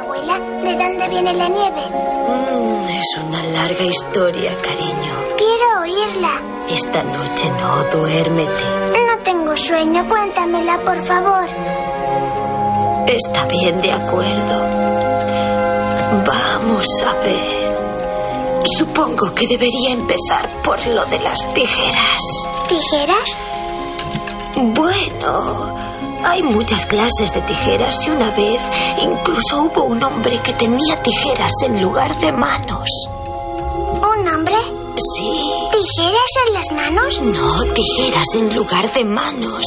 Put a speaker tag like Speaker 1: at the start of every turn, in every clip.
Speaker 1: Abuela? ¿De dónde viene la nieve?
Speaker 2: Mm, es una larga historia, cariño.
Speaker 1: Quiero oírla.
Speaker 2: Esta noche no, duérmete.
Speaker 1: No tengo sueño, cuéntamela, por favor.
Speaker 2: Está bien, de acuerdo. Vamos a ver. Supongo que debería empezar por lo de las tijeras.
Speaker 1: ¿Tijeras?
Speaker 2: Bueno, hay muchas clases de tijeras y una vez incluso hubo un hombre que tenía tijeras en lugar de manos.
Speaker 1: ¿Un hombre?
Speaker 2: Sí.
Speaker 1: ¿Tijeras en las manos?
Speaker 2: No, tijeras en lugar de manos.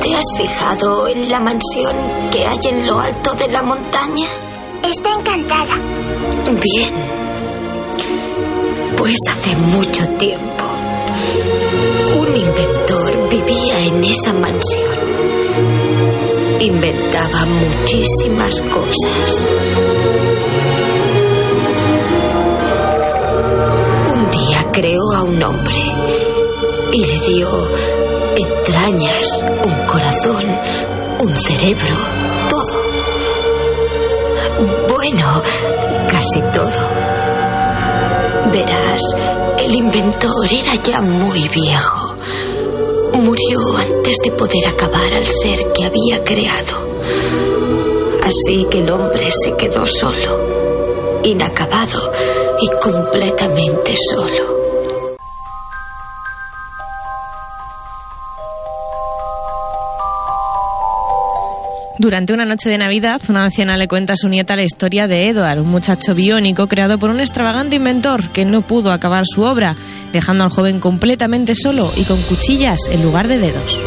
Speaker 2: ¿Te has fijado en la mansión que hay en lo alto de la montaña?
Speaker 1: Está encantada.
Speaker 2: Bien. Pues hace mucho tiempo, un inventor vivía en esa mansión. Inventaba muchísimas cosas. Un día creó a un hombre y le dio entrañas, un corazón, un cerebro, todo. Bueno, casi todo. Verás, el inventor era ya muy viejo. Murió antes de poder acabar al ser que había creado. Así que el hombre se quedó solo, inacabado y completamente solo.
Speaker 3: Durante una noche de Navidad, una anciana le cuenta a su nieta la historia de Edward, un muchacho biónico creado por un extravagante inventor que no pudo acabar su obra, dejando al joven completamente solo y con cuchillas en lugar de dedos.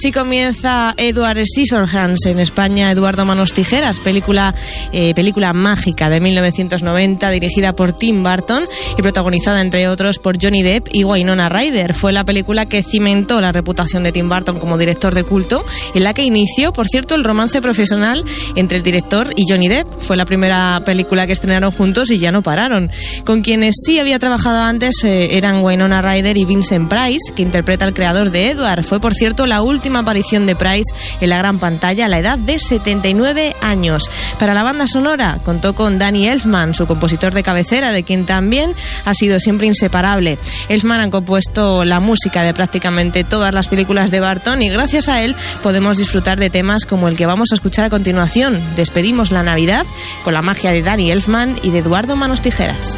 Speaker 3: Así comienza Edward Scissorhands en España, Eduardo Manos Tijeras, película, eh, película mágica de 1990 dirigida por Tim Burton y protagonizada entre otros por Johnny Depp y Wynonna Ryder. Fue la película que cimentó la reputación de Tim Burton como director de culto en la que inició, por cierto, el romance profesional entre el director y Johnny Depp. Fue la primera película que estrenaron juntos y ya no pararon. Con quienes sí había trabajado antes eh, eran Wynonna Ryder y Vincent Price, que interpreta al creador de Edward. Fue, por cierto, la última última aparición de Price en la gran pantalla a la edad de 79 años. Para la banda sonora contó con Danny Elfman, su compositor de cabecera, de quien también ha sido siempre inseparable. Elfman ha compuesto la música de prácticamente todas las películas de Barton y gracias a él podemos disfrutar de temas como el que vamos a escuchar a continuación. Despedimos la Navidad con la magia de Danny Elfman y de Eduardo Manos Tijeras.